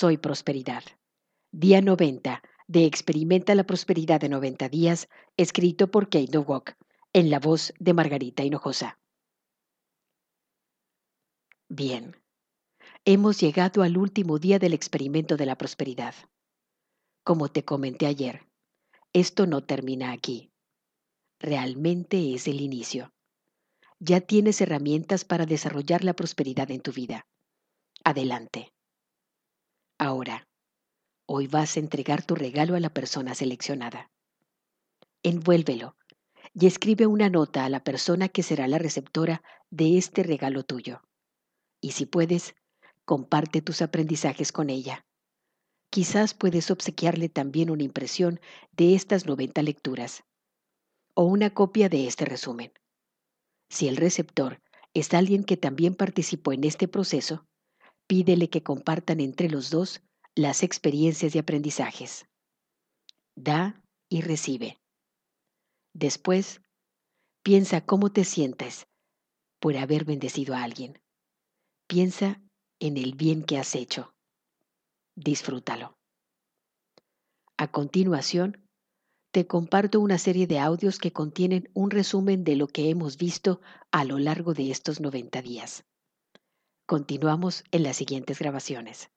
Soy Prosperidad. Día 90 de Experimenta la Prosperidad de 90 días, escrito por Kate Nowak, en la voz de Margarita Hinojosa. Bien, hemos llegado al último día del experimento de la prosperidad. Como te comenté ayer, esto no termina aquí. Realmente es el inicio. Ya tienes herramientas para desarrollar la prosperidad en tu vida. Adelante. Ahora, hoy vas a entregar tu regalo a la persona seleccionada. Envuélvelo y escribe una nota a la persona que será la receptora de este regalo tuyo. Y si puedes, comparte tus aprendizajes con ella. Quizás puedes obsequiarle también una impresión de estas 90 lecturas o una copia de este resumen. Si el receptor es alguien que también participó en este proceso, Pídele que compartan entre los dos las experiencias y aprendizajes. Da y recibe. Después, piensa cómo te sientes por haber bendecido a alguien. Piensa en el bien que has hecho. Disfrútalo. A continuación, te comparto una serie de audios que contienen un resumen de lo que hemos visto a lo largo de estos 90 días. Continuamos en las siguientes grabaciones.